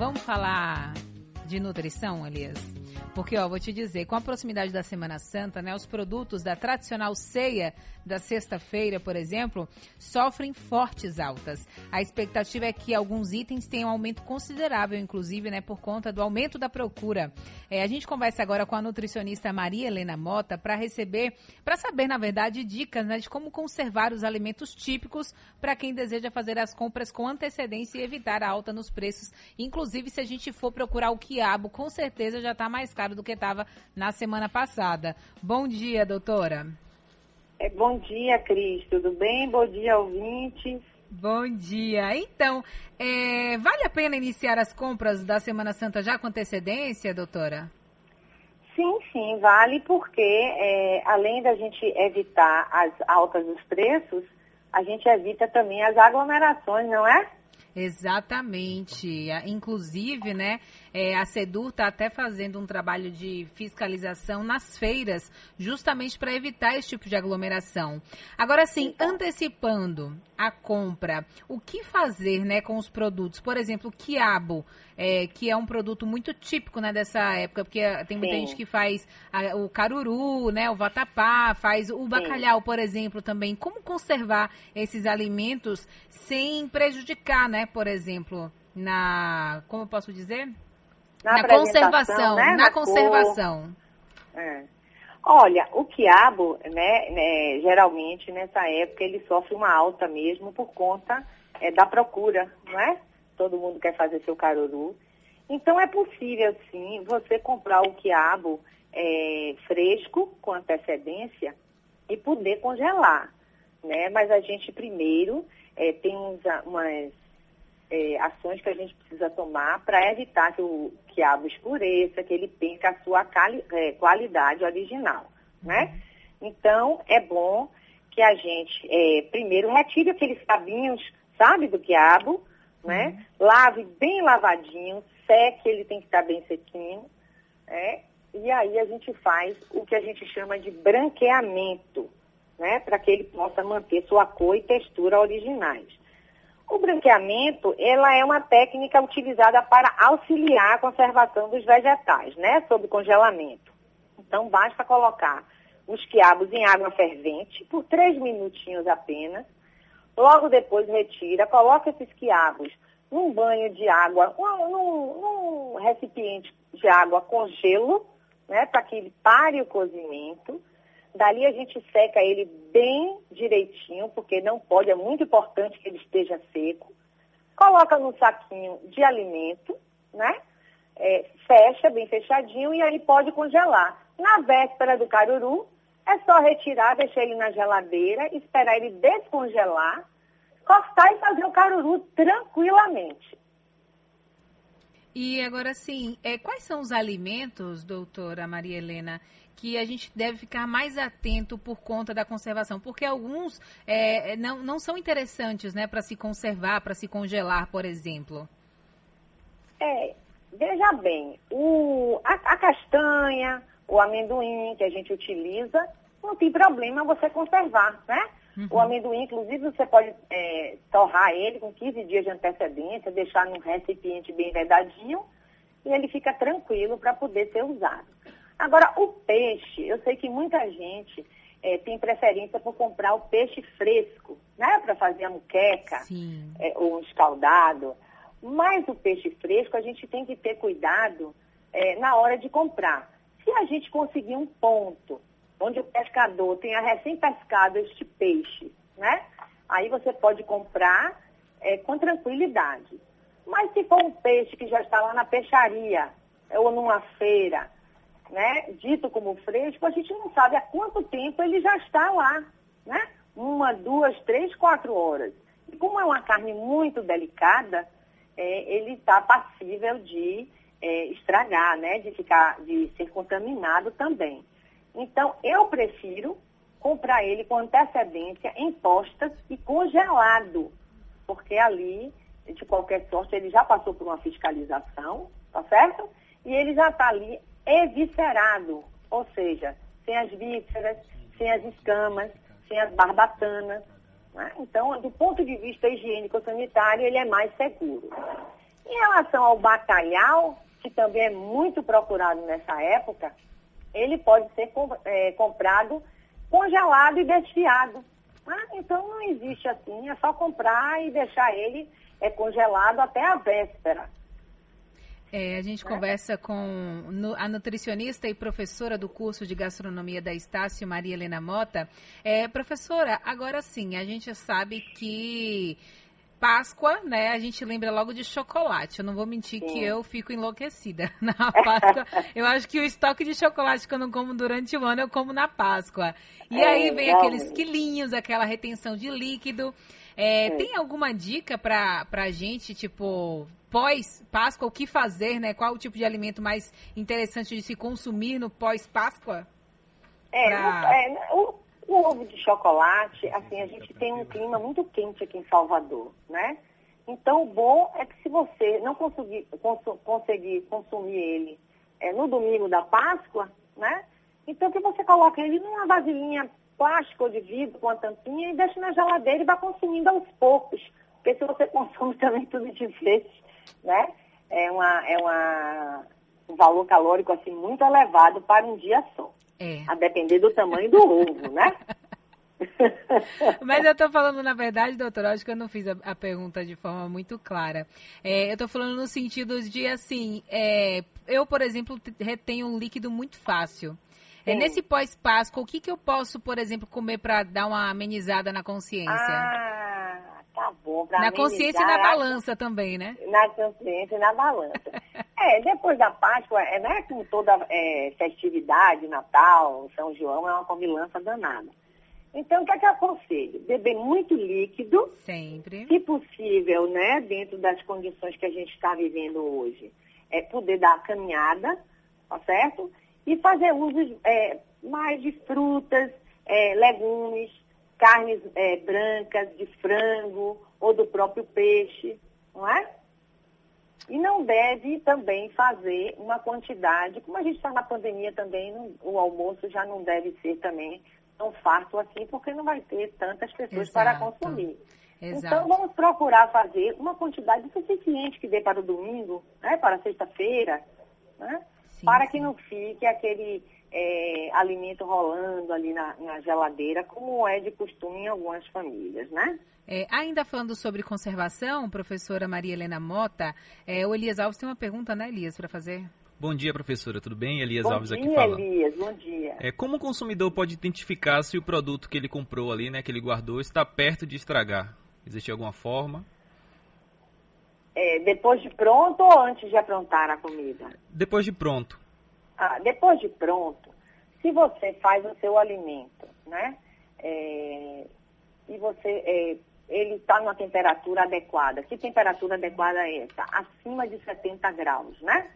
Vamos falar de nutrição, Elias? Porque, ó, vou te dizer, com a proximidade da Semana Santa, né, os produtos da tradicional ceia da sexta-feira, por exemplo, sofrem fortes altas. A expectativa é que alguns itens tenham um aumento considerável, inclusive, né, por conta do aumento da procura. É, a gente conversa agora com a nutricionista Maria Helena Mota para receber, para saber, na verdade, dicas né, de como conservar os alimentos típicos para quem deseja fazer as compras com antecedência e evitar a alta nos preços. Inclusive, se a gente for procurar o quiabo, com certeza já está mais caro do que estava na semana passada. Bom dia, doutora. É, bom dia, Cris. Tudo bem? Bom dia, ouvintes. Bom dia. Então, é, vale a pena iniciar as compras da Semana Santa já com antecedência, doutora? Sim, sim, vale porque é, além da gente evitar as altas dos preços, a gente evita também as aglomerações, não é? Exatamente. Inclusive, né, é, a Sedur está até fazendo um trabalho de fiscalização nas feiras, justamente para evitar esse tipo de aglomeração. Agora sim, então. antecipando a compra, o que fazer né, com os produtos? Por exemplo, o quiabo, é, que é um produto muito típico né, dessa época, porque tem muita sim. gente que faz a, o caruru, né, o vatapá, faz o bacalhau, sim. por exemplo, também. Como conservar esses alimentos sem prejudicar, né, por exemplo, na. Como eu posso dizer? Na, na conservação, né? na, na conservação. É. Olha, o quiabo, né, né, geralmente nessa época ele sofre uma alta mesmo por conta é, da procura, não é? Todo mundo quer fazer seu caruru. Então é possível sim você comprar o quiabo é, fresco com antecedência e poder congelar, né? Mas a gente primeiro é, tem uns, umas é, ações que a gente precisa tomar para evitar que o quiabo escureça, que ele perca a sua cali, é, qualidade original, né? Então, é bom que a gente, é, primeiro, retire aqueles cabinhos, sabe, do quiabo, né? Uhum. Lave bem lavadinho, seque, ele tem que estar bem sequinho, né? E aí a gente faz o que a gente chama de branqueamento, né? Para que ele possa manter sua cor e textura originais. O branqueamento, ela é uma técnica utilizada para auxiliar a conservação dos vegetais, né, sob congelamento. Então, basta colocar os quiabos em água fervente por três minutinhos apenas. Logo depois retira, coloca esses quiabos num banho de água, num, num recipiente de água com gelo, né, para que ele pare o cozimento. Dali a gente seca ele bem direitinho, porque não pode, é muito importante que ele esteja seco. Coloca no saquinho de alimento, né? É, fecha bem fechadinho e aí pode congelar. Na véspera do caruru, é só retirar, deixar ele na geladeira, esperar ele descongelar, cortar e fazer o caruru tranquilamente. E agora sim, é, quais são os alimentos, doutora Maria Helena, que a gente deve ficar mais atento por conta da conservação, porque alguns é, não, não são interessantes né, para se conservar, para se congelar, por exemplo. É, veja bem, o, a, a castanha, o amendoim que a gente utiliza, não tem problema você conservar, né? Uhum. O amendoim, inclusive, você pode é, torrar ele com 15 dias de antecedência, deixar num recipiente bem vedadinho e ele fica tranquilo para poder ser usado. Agora, o peixe, eu sei que muita gente é, tem preferência por comprar o peixe fresco, né? Para fazer a muqueca é, ou um escaldado. Mas o peixe fresco, a gente tem que ter cuidado é, na hora de comprar. Se a gente conseguir um ponto onde o pescador tenha recém-pescado este peixe, né? Aí você pode comprar é, com tranquilidade. Mas se for um peixe que já está lá na peixaria ou numa feira, né, dito como fresco, a gente não sabe há quanto tempo ele já está lá, né? Uma, duas, três, quatro horas. E como é uma carne muito delicada, é, ele está passível de é, estragar, né? De ficar, de ser contaminado também. Então, eu prefiro comprar ele com antecedência em postas e congelado, porque ali, de qualquer sorte, ele já passou por uma fiscalização, tá certo? E ele já está ali eviscerado, ou seja, sem as vísceras, sem as escamas, sem as barbatanas. Né? Então, do ponto de vista higiênico-sanitário, ele é mais seguro. Em relação ao bacalhau, que também é muito procurado nessa época, ele pode ser é, comprado congelado e desfiado. Ah, então não existe assim, é só comprar e deixar ele é, congelado até a véspera. É, a gente conversa com a nutricionista e professora do curso de gastronomia da Estácio, Maria Helena Mota. É, professora, agora sim, a gente sabe que Páscoa, né, a gente lembra logo de chocolate. Eu não vou mentir Sim. que eu fico enlouquecida na Páscoa. eu acho que o estoque de chocolate que eu não como durante o ano, eu como na Páscoa. E é, aí vem aqueles quilinhos, aquela retenção de líquido. É. Tem alguma dica para a gente, tipo, pós-Páscoa, o que fazer, né? Qual o tipo de alimento mais interessante de se consumir no pós-Páscoa? É, pra... é o, o, ovo de chocolate, assim, a gente tem um clima muito quente aqui em Salvador, né? Então, o bom é que se você não conseguir, conseguir consumir ele é, no domingo da Páscoa, né? Então, que você coloque ele numa vasilhinha plástica ou de vidro com a tampinha e deixe na geladeira e vá consumindo aos poucos. Porque se você consome também tudo de vez, né? É, uma, é uma, um valor calórico assim muito elevado para um dia só. É. A depender do tamanho do ovo, né? Mas eu estou falando, na verdade, doutora, acho que eu não fiz a, a pergunta de forma muito clara. É, eu estou falando no sentido de, assim, é, eu, por exemplo, retenho um líquido muito fácil. É, nesse pós-Páscoa, o que, que eu posso, por exemplo, comer para dar uma amenizada na consciência? Ah, na consciência e na balança também, né? Na consciência e na balança. é, depois da Páscoa, é, não é com toda é, festividade, Natal, São João, é uma comilança danada. Então, o que é que eu aconselho? Beber muito líquido. Sempre. Se possível, né? Dentro das condições que a gente está vivendo hoje. É poder dar a caminhada, tá certo? E fazer uso é, mais de frutas, é, legumes, carnes é, brancas, de frango ou do próprio peixe, não é? E não deve também fazer uma quantidade, como a gente está na pandemia também, não, o almoço já não deve ser também tão farto assim, porque não vai ter tantas pessoas Exato. para consumir. Exato. Então vamos procurar fazer uma quantidade suficiente que dê para o domingo, né, para sexta-feira, né, para sim. que não fique aquele é, alimento rolando ali na, na, geladeira, como é de costume em algumas famílias, né? É, ainda falando sobre conservação, professora Maria Helena Mota, é, o Elias Alves tem uma pergunta, né, Elias, para fazer? Bom dia, professora. Tudo bem? Elias bom Alves dia, aqui fala. Elias. Bom dia. É, como o consumidor pode identificar se o produto que ele comprou ali, né, que ele guardou, está perto de estragar? Existe alguma forma? É, depois de pronto ou antes de aprontar a comida? Depois de pronto. Ah, depois de pronto, se você faz o seu alimento, né? É, e você, é, ele está numa temperatura adequada. Que temperatura adequada é essa? Acima de 70 graus, né?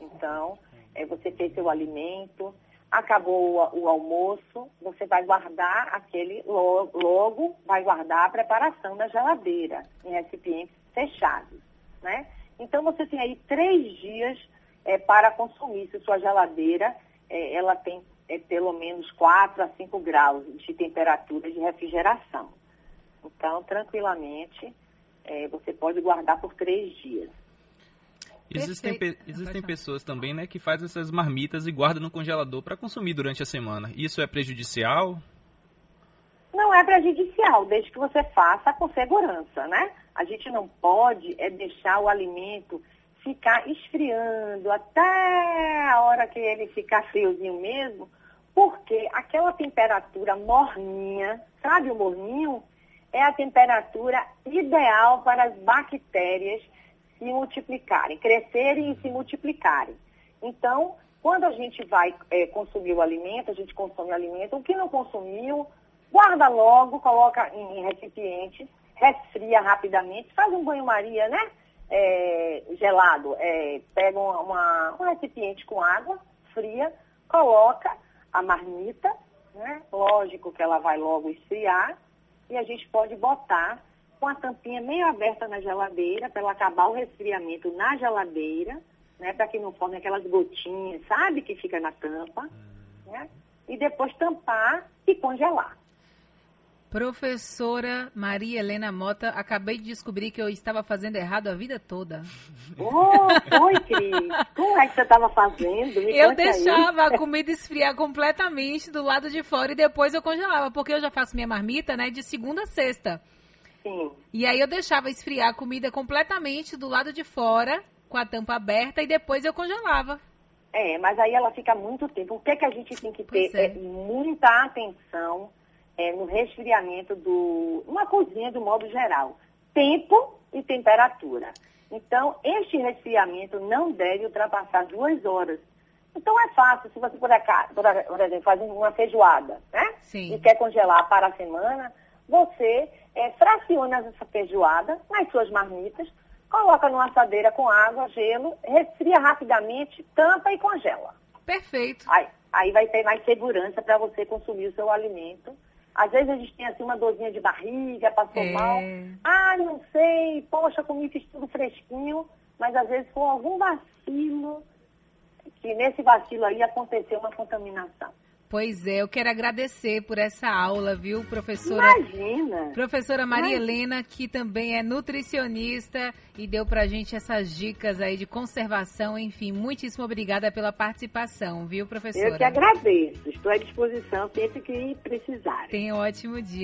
Então, é, você fez seu alimento, acabou o, o, almoço, você vai guardar aquele logo, logo, vai guardar a preparação na geladeira, em recipientes fechados, né? Então, você tem aí três dias é, para consumir. Se sua geladeira é, ela tem é, pelo menos 4 a 5 graus de temperatura de refrigeração. Então, tranquilamente, é, você pode guardar por três dias. Existem, pe existem pessoas também né, que fazem essas marmitas e guardam no congelador para consumir durante a semana. Isso é prejudicial? Não é prejudicial, desde que você faça com segurança, né? A gente não pode é deixar o alimento ficar esfriando até a hora que ele ficar friozinho mesmo, porque aquela temperatura morninha, sabe o morninho? É a temperatura ideal para as bactérias se multiplicarem, crescerem e se multiplicarem. Então, quando a gente vai é, consumir o alimento, a gente consome o alimento, o que não consumiu, guarda logo, coloca em, recipientes, resfria rapidamente, faz um banho-maria, né? É, gelado, é, pega uma, um recipiente com água fria, coloca a marmita, né? lógico que ela vai logo esfriar, e a gente pode botar com a tampinha meio aberta na geladeira, para ela acabar o resfriamento na geladeira, né? para que não forme aquelas gotinhas, sabe, que fica na tampa, né? e depois tampar e congelar. Professora Maria Helena Mota, acabei de descobrir que eu estava fazendo errado a vida toda. Oh, foi, Cris. Como é que você estava fazendo? Me eu deixava aí. a comida esfriar completamente do lado de fora e depois eu congelava, porque eu já faço minha marmita, né, de segunda a sexta. Sim. E aí eu deixava esfriar a comida completamente do lado de fora, com a tampa aberta, e depois eu congelava. É, mas aí ela fica muito tempo. O que é que a gente tem que ter? É. é muita atenção é, no resfriamento do. uma cozinha do modo geral. Tempo e temperatura. Então, este resfriamento não deve ultrapassar duas horas. Então é fácil, se você por, por exemplo, faz uma feijoada, né? Sim. E quer congelar para a semana, você é, fraciona essa feijoada nas suas marmitas, coloca numa assadeira com água, gelo, resfria rapidamente, tampa e congela. Perfeito. Aí, aí vai ter mais segurança para você consumir o seu alimento às vezes a gente tem assim uma dorzinha de barriga, passou é. mal. Ah, não sei, poxa, comi fiz tudo fresquinho, mas às vezes foi algum vacilo, que nesse vacilo aí aconteceu uma contaminação. Pois é, eu quero agradecer por essa aula, viu, professora? Imagina! Professora Maria Imagina. Helena, que também é nutricionista e deu pra gente essas dicas aí de conservação, enfim, muitíssimo obrigada pela participação, viu, professora? Eu que agradeço, estou à disposição sempre que precisarem. Tenha um ótimo dia.